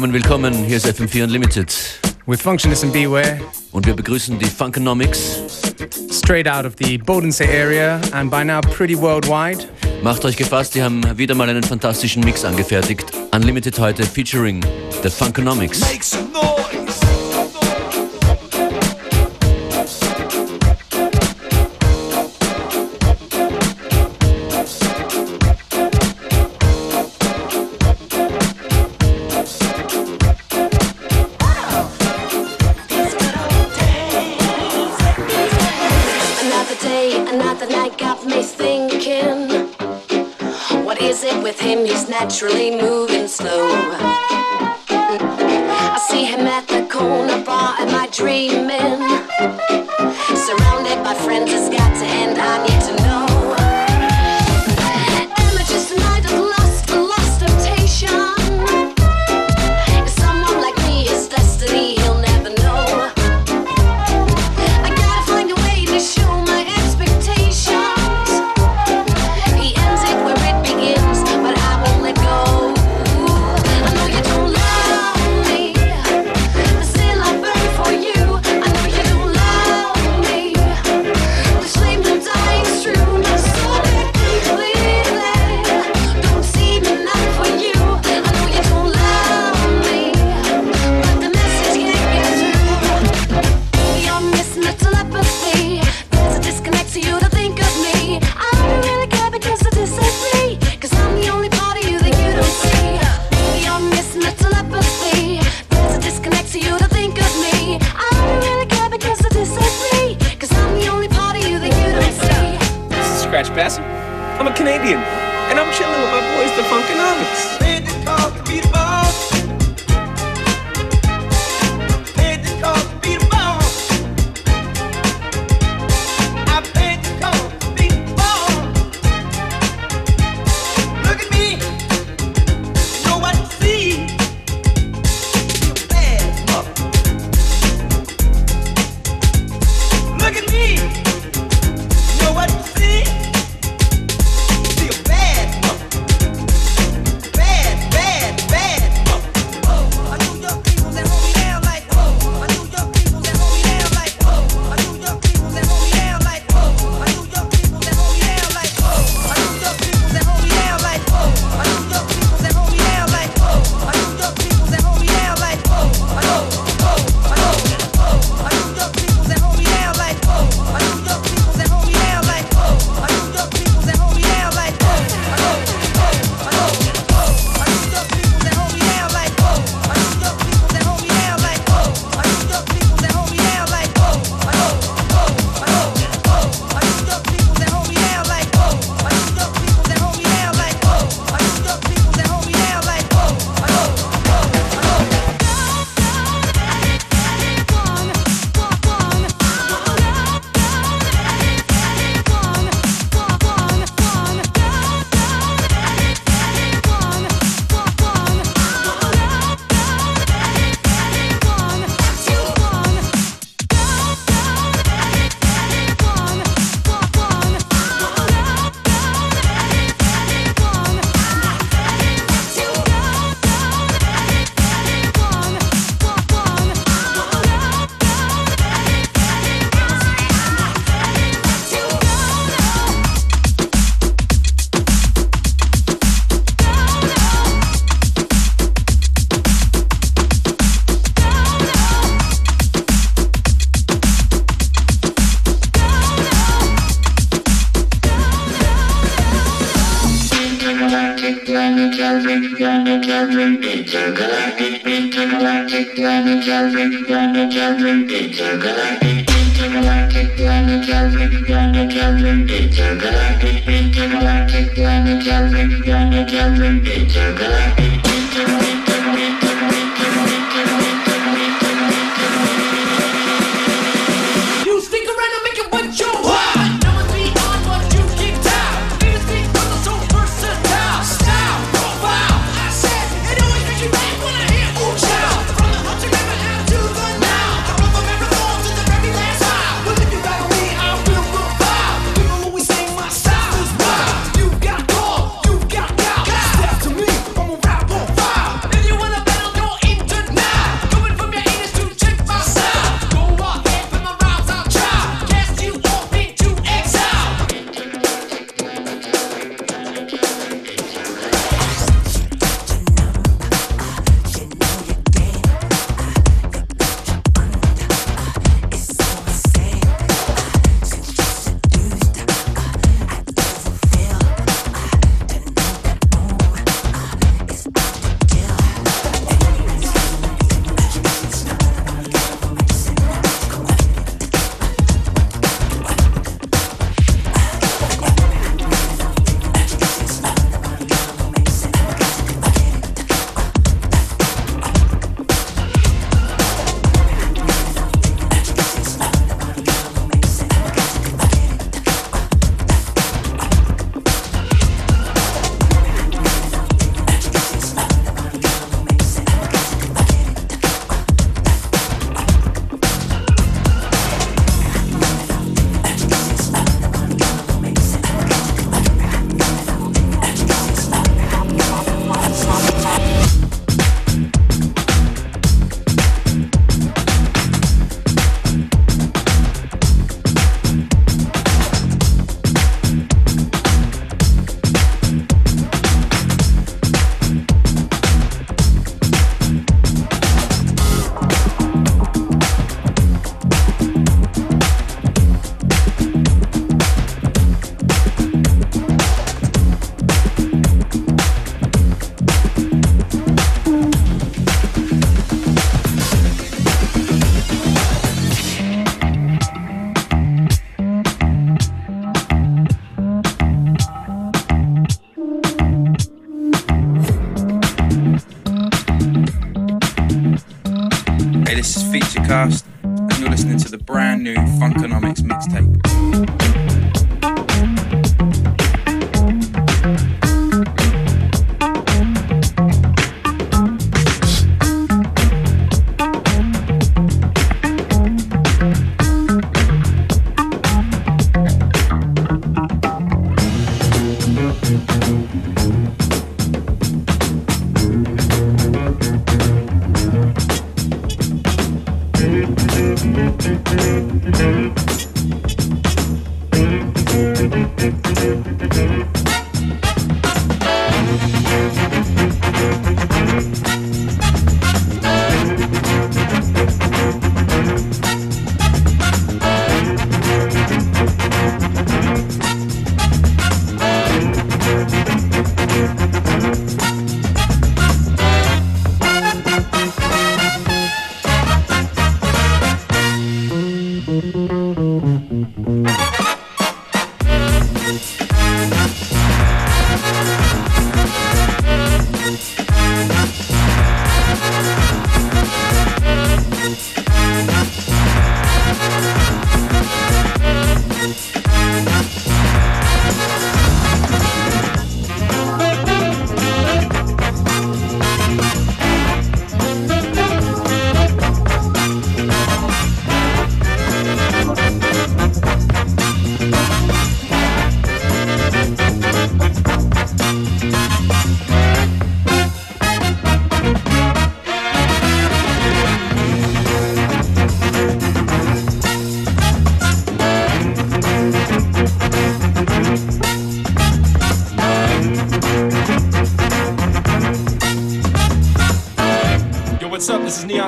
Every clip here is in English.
Willkommen, willkommen. Hier ist FM4 Unlimited. With Functionist and Beware. Und wir begrüßen die Funkonomics. Straight out of the Bodensee area and by now pretty worldwide. Macht euch gefasst, die haben wieder mal einen fantastischen Mix angefertigt. Unlimited heute featuring The Funkonomics. Make some noise. Naturally moving slow.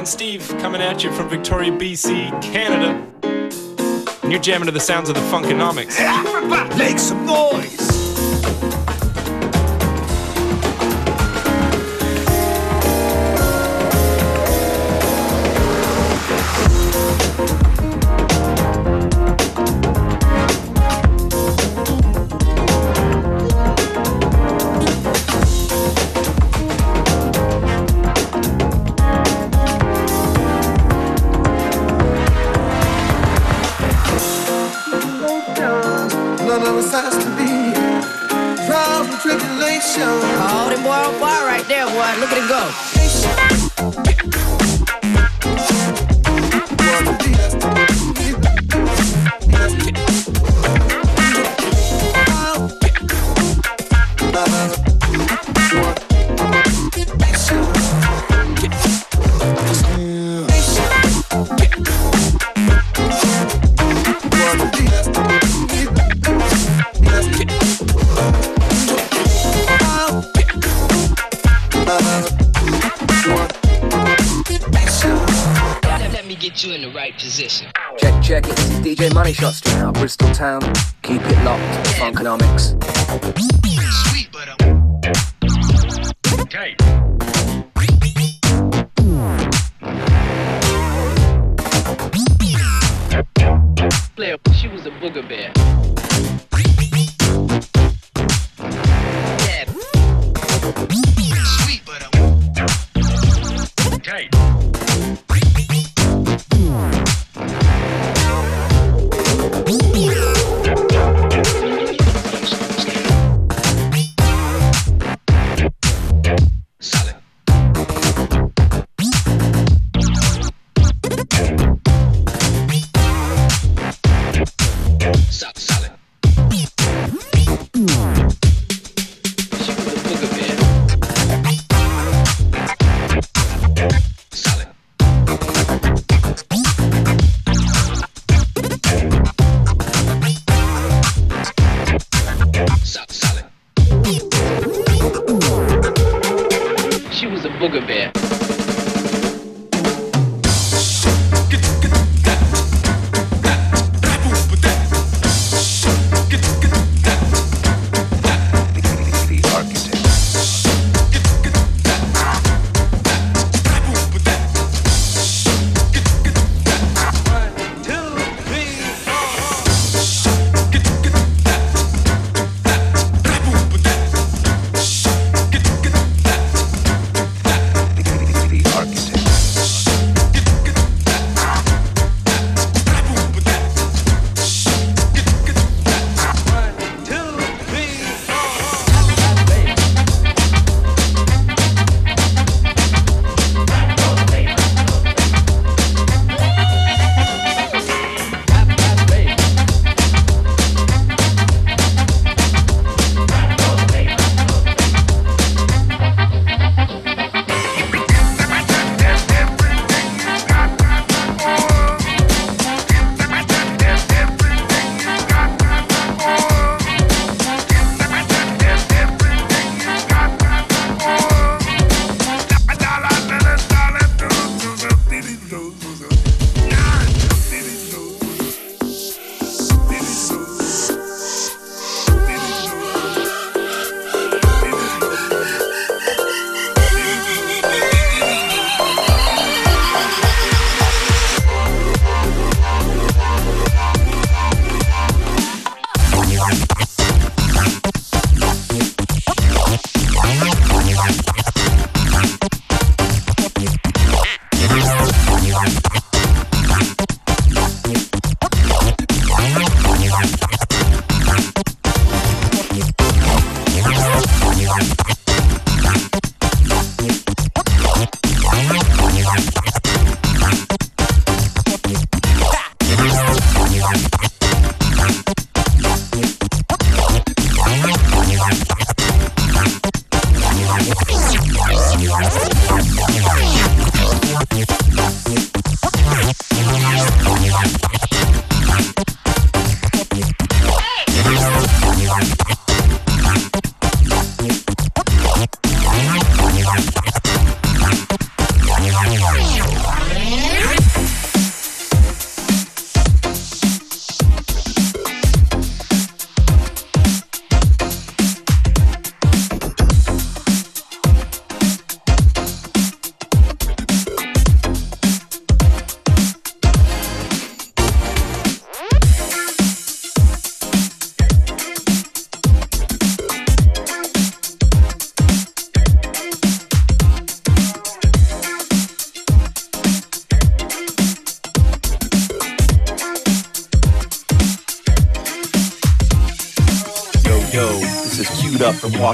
Steve coming at you from Victoria, BC, Canada. And you're jamming to the sounds of the Funkonomics. Everybody make some noise!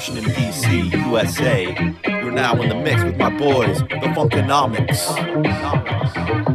Washington, D.C., USA. You're now in the mix with my boys, the Funkonomics. You're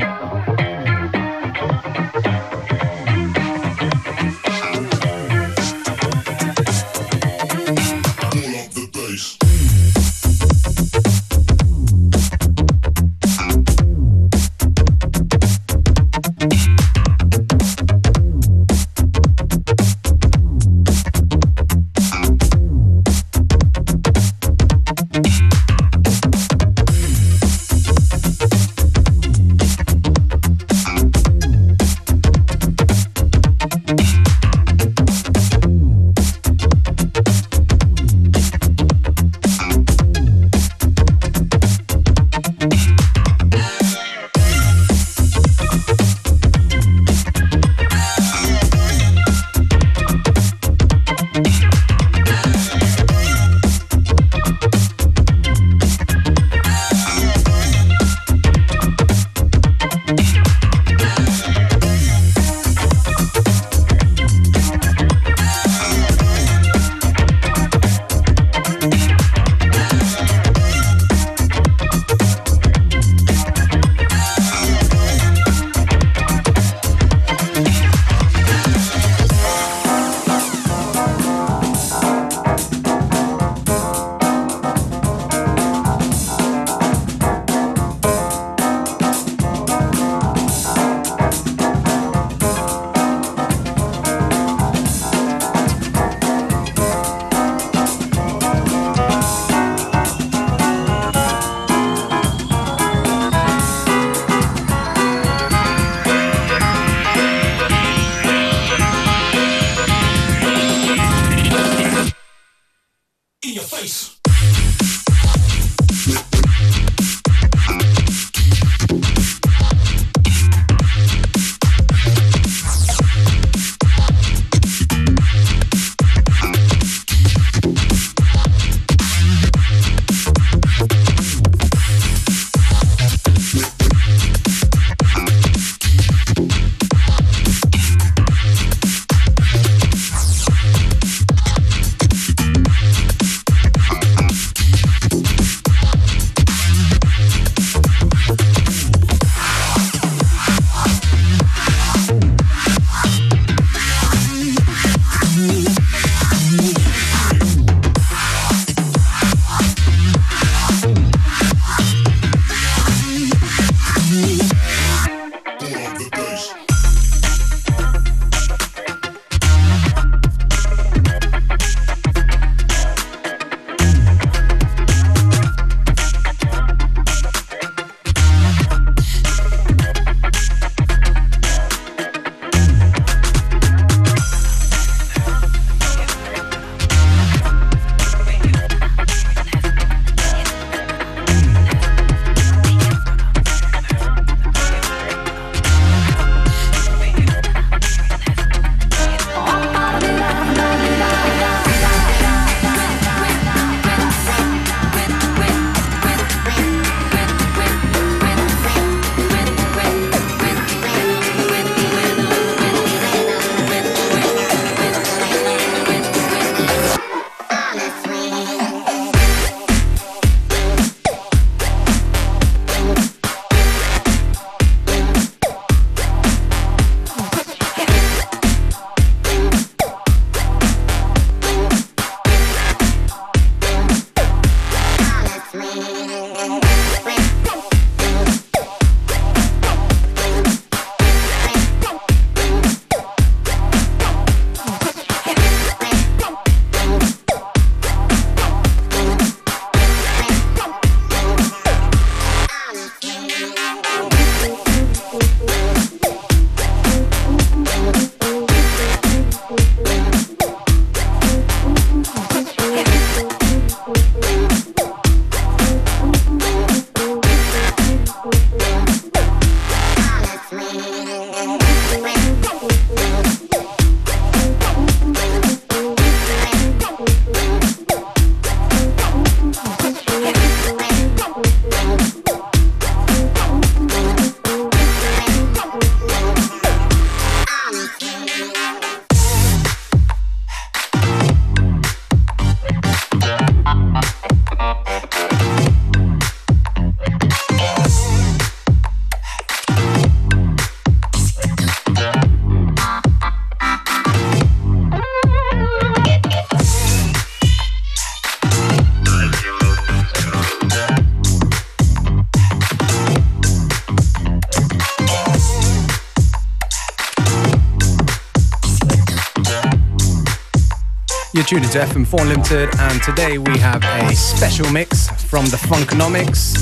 tuned to FM4 Unlimited, and today we have a special mix from the Funkonomics.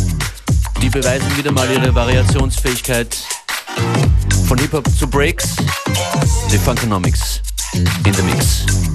Die beweisen wieder mal ihre Variationsfähigkeit von Hip-Hop zu Breaks. The Funkonomics in the Mix.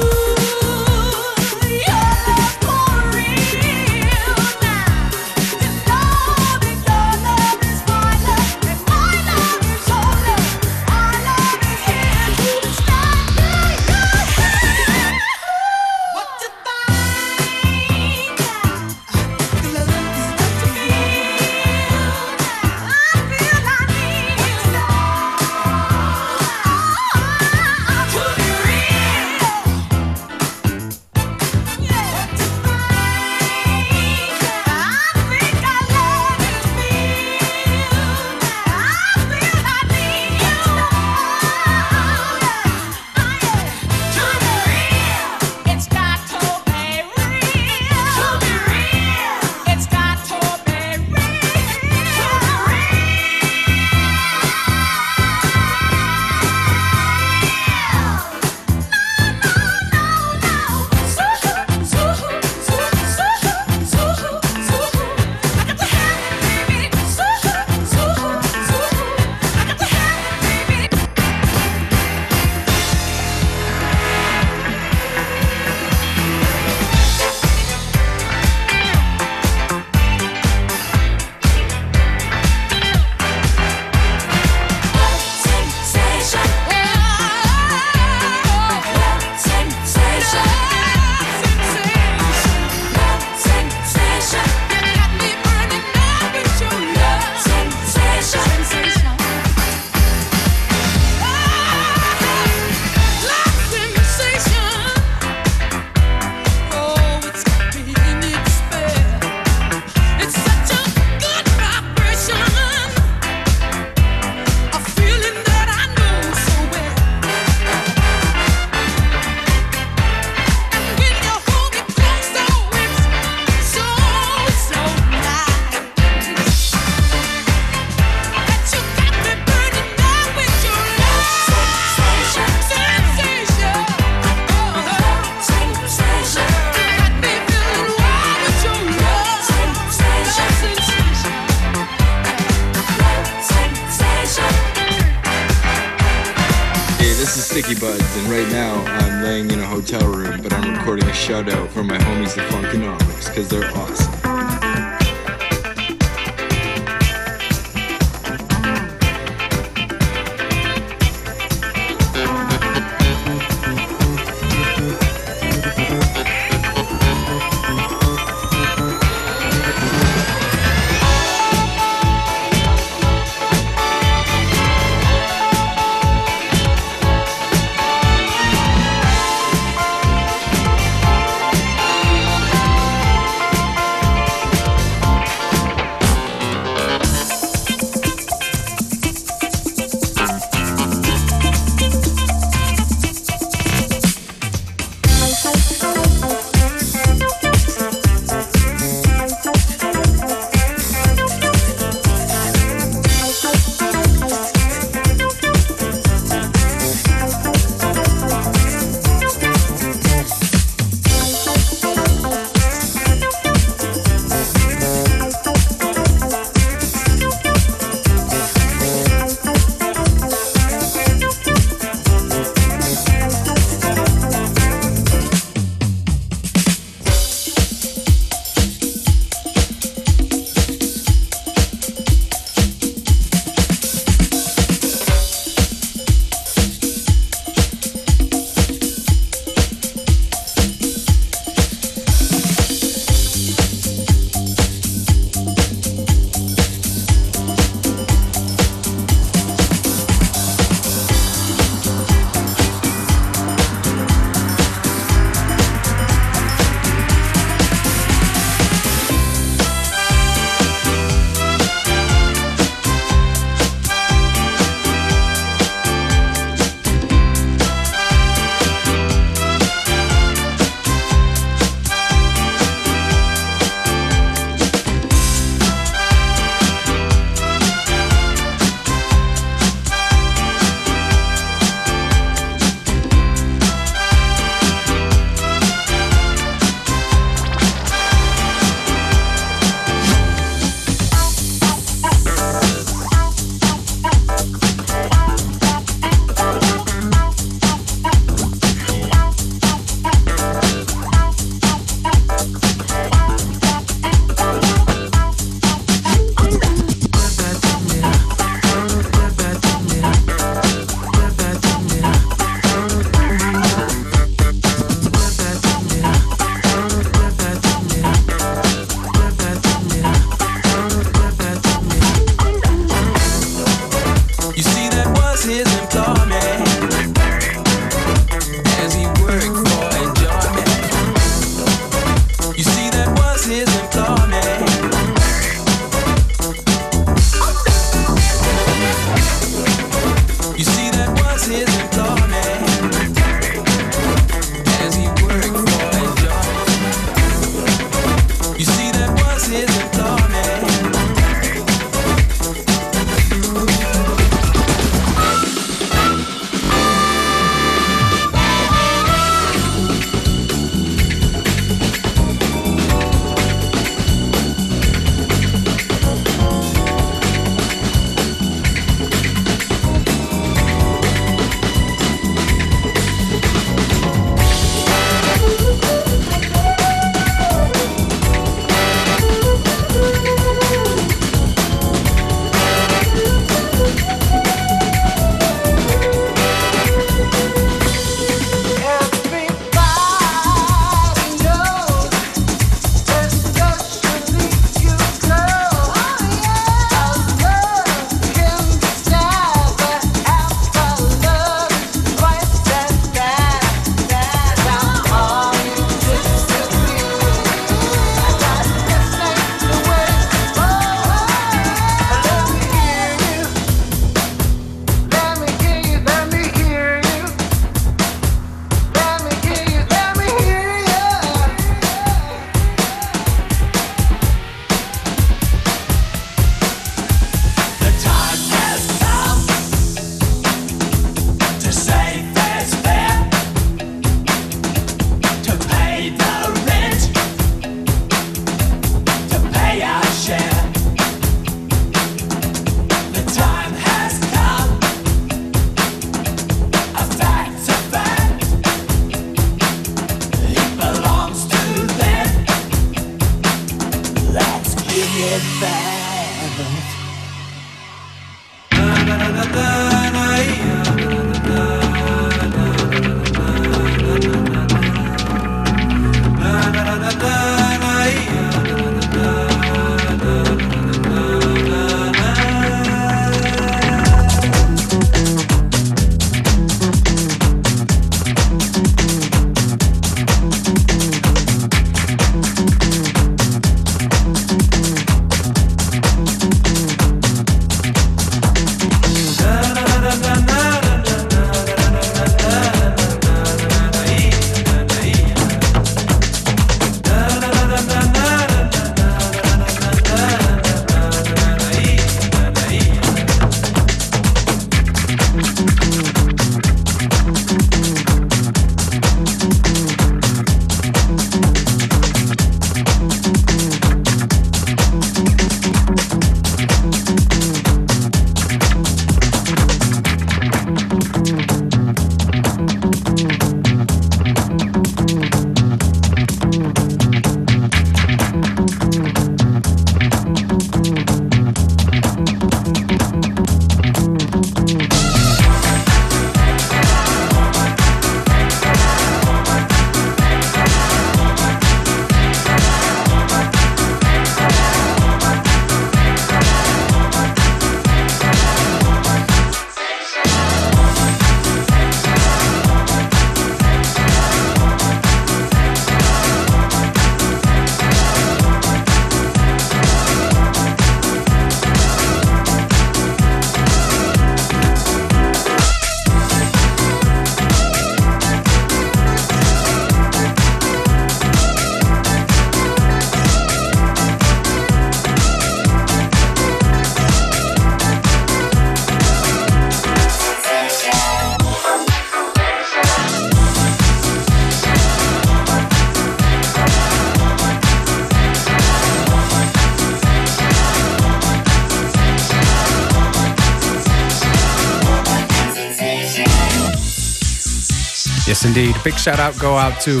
Indeed. Big shout out go out to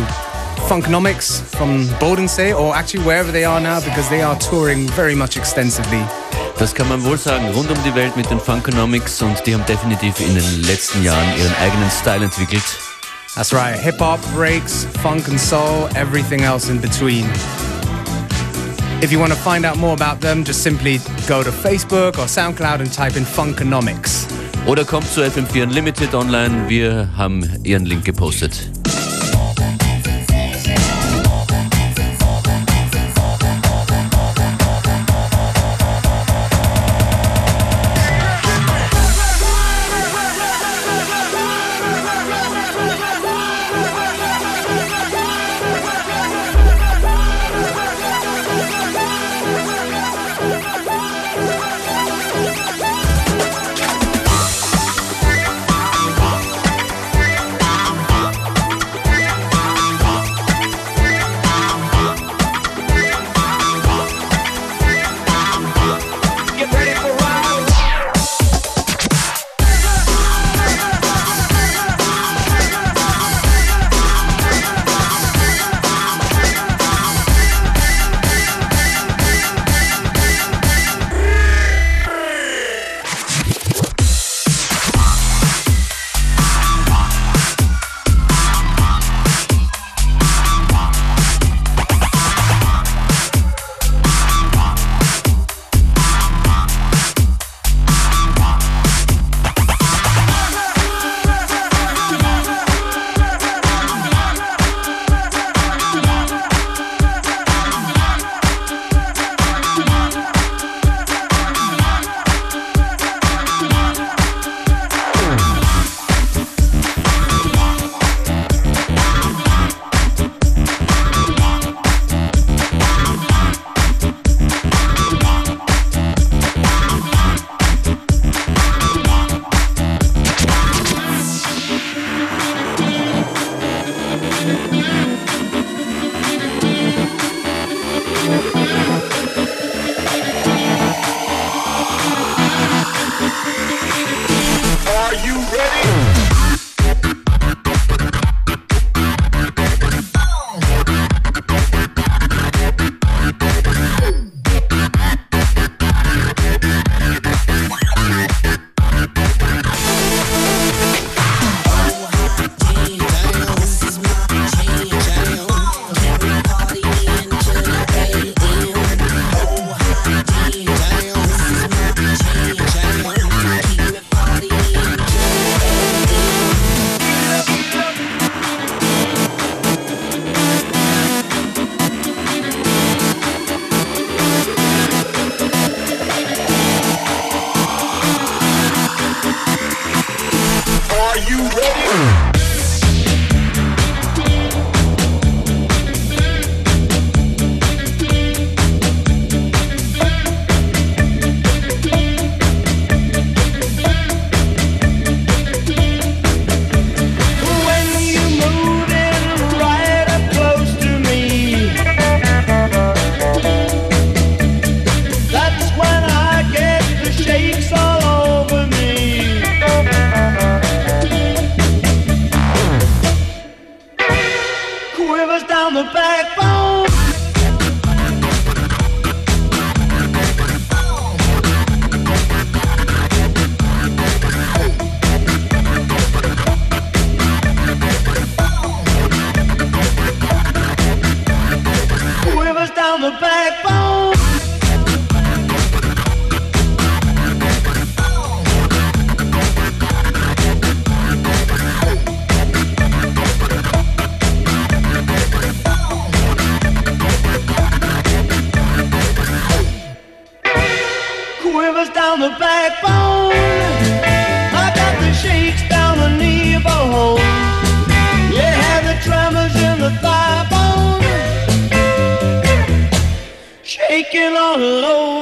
Funkonomics from Bodensee, or actually wherever they are now, because they are touring very much extensively. Das kann man wohl sagen, rund um die Welt mit den Funkonomics und die haben definitiv in den letzten Jahren ihren eigenen Style entwickelt. That's right, hip hop, breaks, funk and soul, everything else in between. If you want to find out more about them, just simply go to Facebook or SoundCloud and type in Funkonomics. Oder kommt zu FM4 Unlimited online, wir haben ihren Link gepostet. quivers down the backbone. I got the shakes down the knee bone. You have the tremors in the thigh bone. Shaking all alone.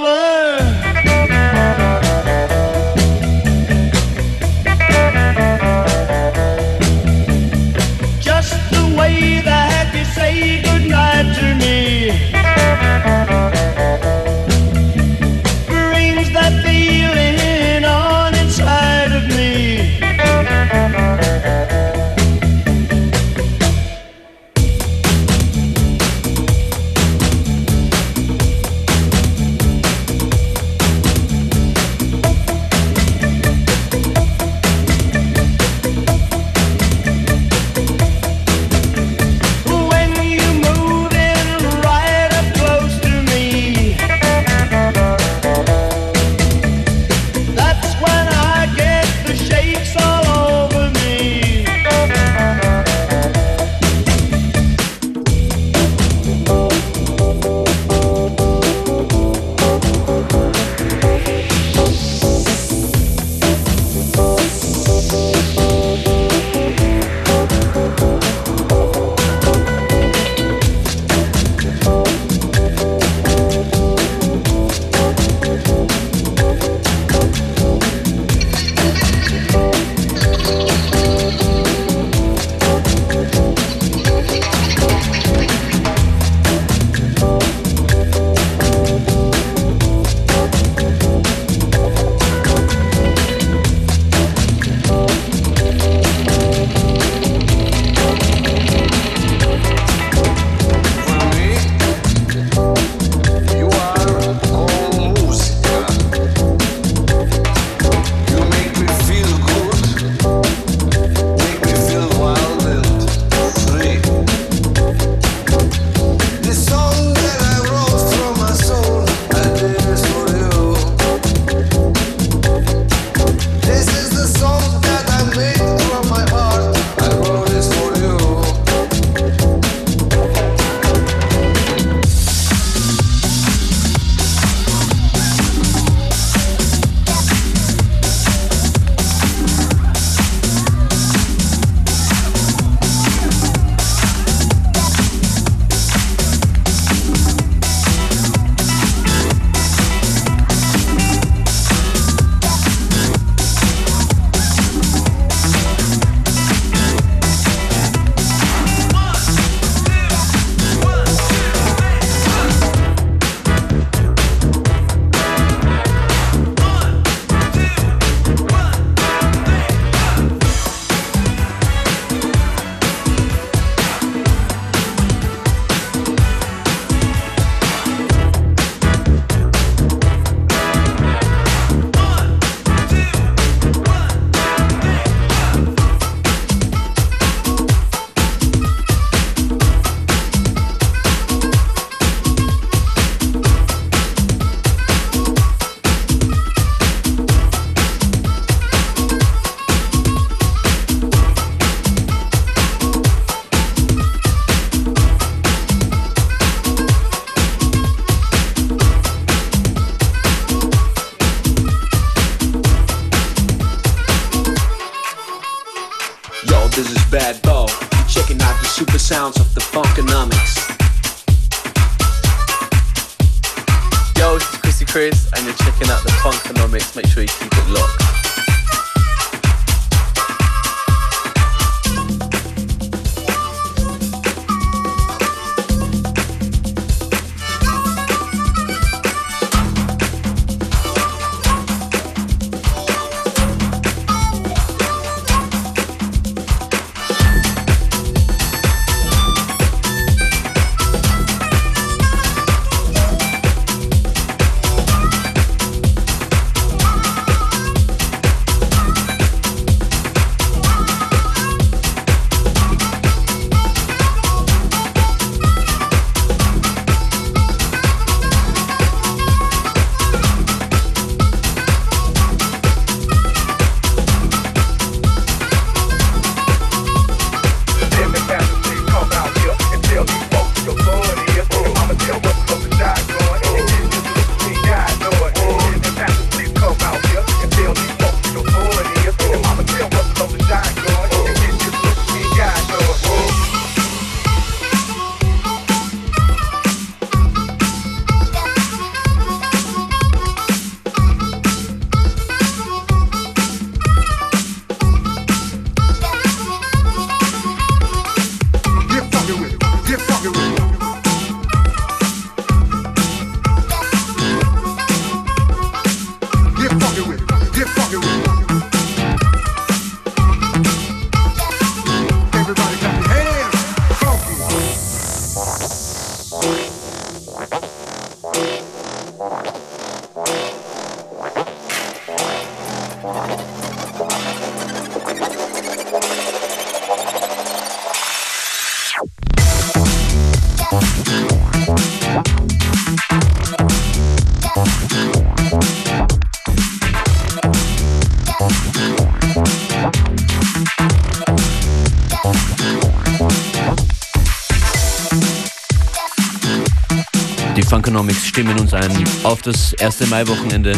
Stimmen uns ein auf das erste Mai-Wochenende.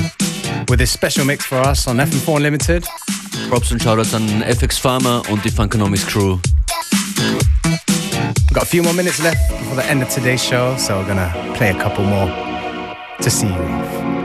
With this special mix for us on FM4 Unlimited. Props und Shoutouts an FX Farmer und die Funkonomics Crew. We've got a few more minutes left before the end of today's show, so we're gonna play a couple more to see you off.